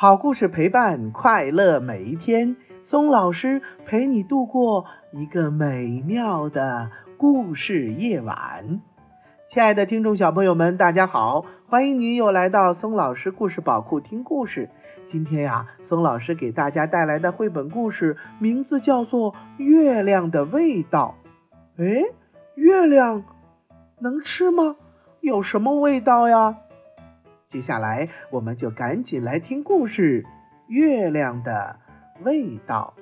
好故事陪伴快乐每一天，松老师陪你度过一个美妙的故事夜晚。亲爱的听众小朋友们，大家好，欢迎您又来到松老师故事宝库听故事。今天呀，松老师给大家带来的绘本故事名字叫做《月亮的味道》。哎，月亮能吃吗？有什么味道呀？接下来，我们就赶紧来听故事《月亮的味道》。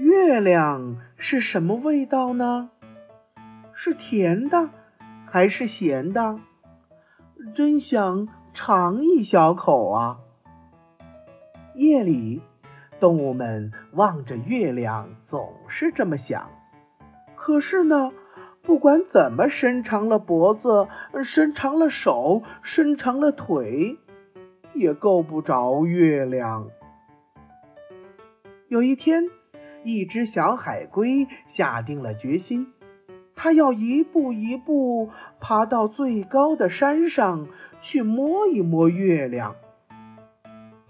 月亮是什么味道呢？是甜的还是咸的？真想尝一小口啊！夜里，动物们望着月亮，总是这么想。可是呢？不管怎么伸长了脖子，伸长了手，伸长了腿，也够不着月亮。有一天，一只小海龟下定了决心，它要一步一步爬到最高的山上去摸一摸月亮。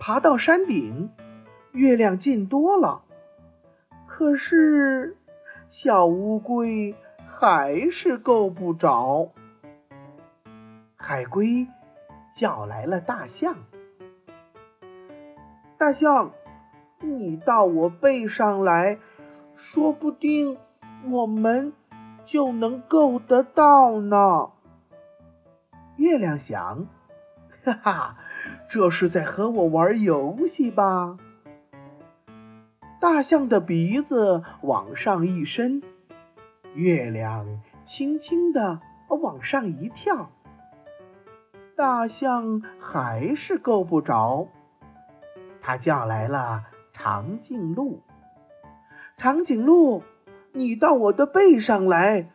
爬到山顶，月亮近多了，可是小乌龟。还是够不着。海龟叫来了大象：“大象，你到我背上来，说不定我们就能够得到呢。”月亮想：“哈哈，这是在和我玩游戏吧？”大象的鼻子往上一伸。月亮轻轻地往上一跳，大象还是够不着。他叫来了长颈鹿：“长颈鹿，你到我的背上来，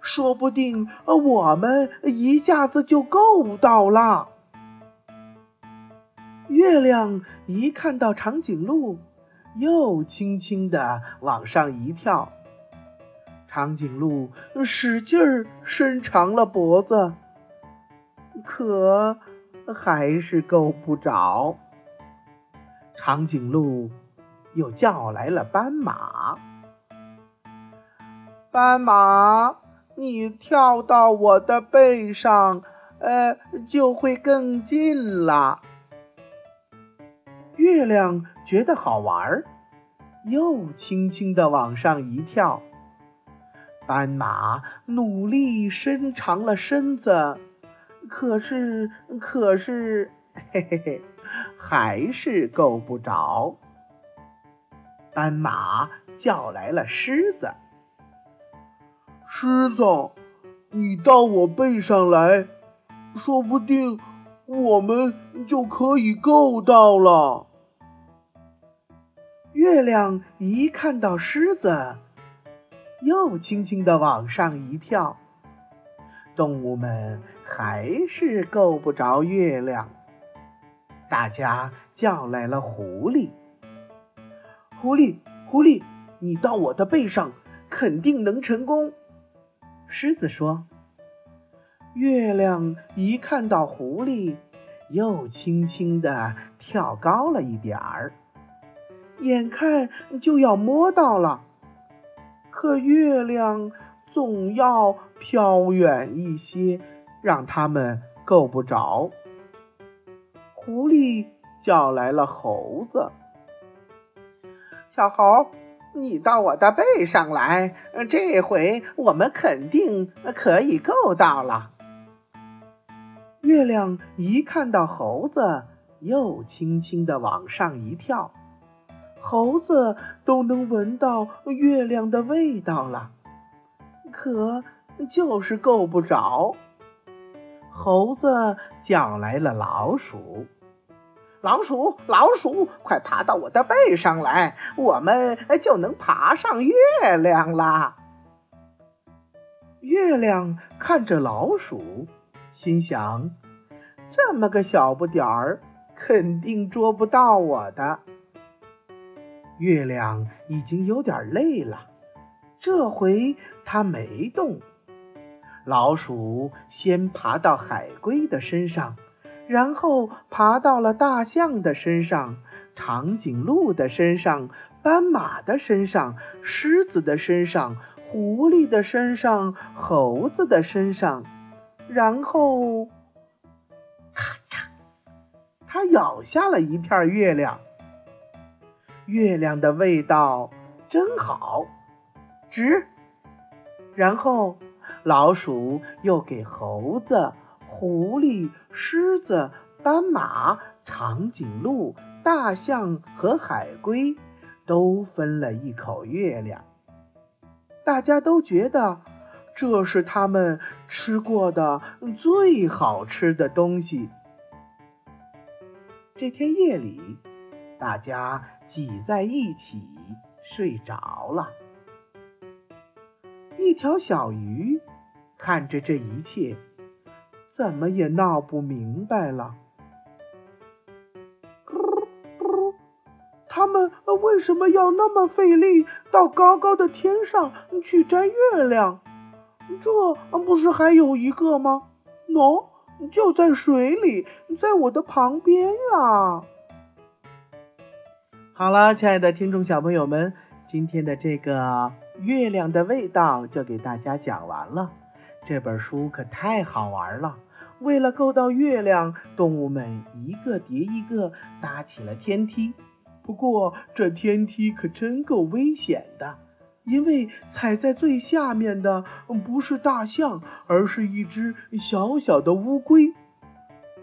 说不定我们一下子就够到了。”月亮一看到长颈鹿，又轻轻地往上一跳。长颈鹿使劲儿伸长了脖子，可还是够不着。长颈鹿又叫来了斑马：“斑马，你跳到我的背上，呃，就会更近了。”月亮觉得好玩，又轻轻地往上一跳。斑马努力伸长了身子，可是，可是，嘿嘿嘿，还是够不着。斑马叫来了狮子：“狮子，你到我背上来，说不定我们就可以够到了。”月亮一看到狮子。又轻轻地往上一跳，动物们还是够不着月亮。大家叫来了狐狸：“狐狸，狐狸，你到我的背上，肯定能成功。”狮子说：“月亮一看到狐狸，又轻轻地跳高了一点儿，眼看就要摸到了。”可月亮总要飘远一些，让他们够不着。狐狸叫来了猴子：“小猴，你到我的背上来，这回我们肯定可以够到了。”月亮一看到猴子，又轻轻地往上一跳。猴子都能闻到月亮的味道了，可就是够不着。猴子叫来了老鼠：“老鼠，老鼠，快爬到我的背上来，我们就能爬上月亮啦！”月亮看着老鼠，心想：“这么个小不点儿，肯定捉不到我的。”月亮已经有点累了，这回它没动。老鼠先爬到海龟的身上，然后爬到了大象的身上、长颈鹿的身上、斑马的身上、狮子的身上、狐狸的身上、猴子的身上，然后，咔嚓，它咬下了一片月亮。月亮的味道真好，值。然后，老鼠又给猴子。狐狸、狮子、斑马、长颈鹿、大象和海龟都分了一口月亮。大家都觉得这是他们吃过的最好吃的东西。这天夜里，大家挤在一起睡着了。一条小鱼看着这一切。怎么也闹不明白了。他们为什么要那么费力到高高的天上去摘月亮？这不是还有一个吗？喏，就在水里，在我的旁边呀。好了，亲爱的听众小朋友们，今天的这个月亮的味道就给大家讲完了。这本书可太好玩了。为了够到月亮，动物们一个叠一个搭起了天梯。不过这天梯可真够危险的，因为踩在最下面的不是大象，而是一只小小的乌龟。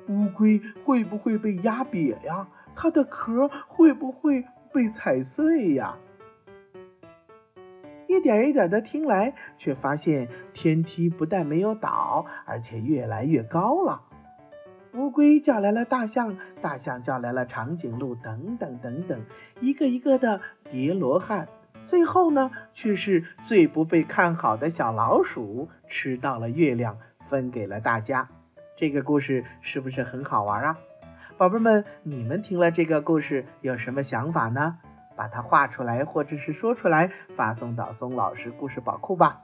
乌龟会不会被压瘪呀？它的壳会不会被踩碎呀？一点一点的听来，却发现天梯不但没有倒，而且越来越高了。乌龟叫来了大象，大象叫来了长颈鹿，等等等等，一个一个的叠罗汉。最后呢，却是最不被看好的小老鼠吃到了月亮，分给了大家。这个故事是不是很好玩啊？宝贝们，你们听了这个故事有什么想法呢？把它画出来，或者是说出来，发送到松老师故事宝库吧。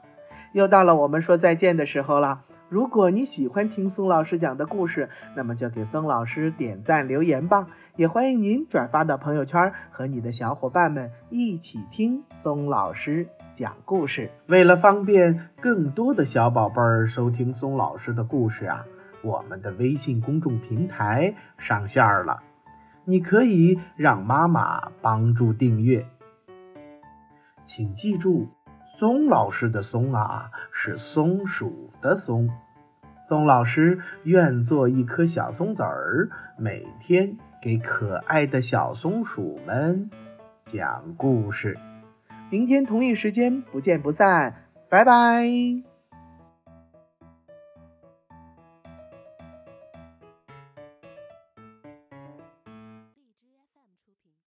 又到了我们说再见的时候了。如果你喜欢听松老师讲的故事，那么就给松老师点赞留言吧。也欢迎您转发到朋友圈，和你的小伙伴们一起听松老师讲故事。为了方便更多的小宝贝儿收听松老师的故事啊，我们的微信公众平台上线了。你可以让妈妈帮助订阅，请记住，松老师的“松”啊是松鼠的“松”。松老师愿做一颗小松子儿，每天给可爱的小松鼠们讲故事。明天同一时间不见不散，拜拜。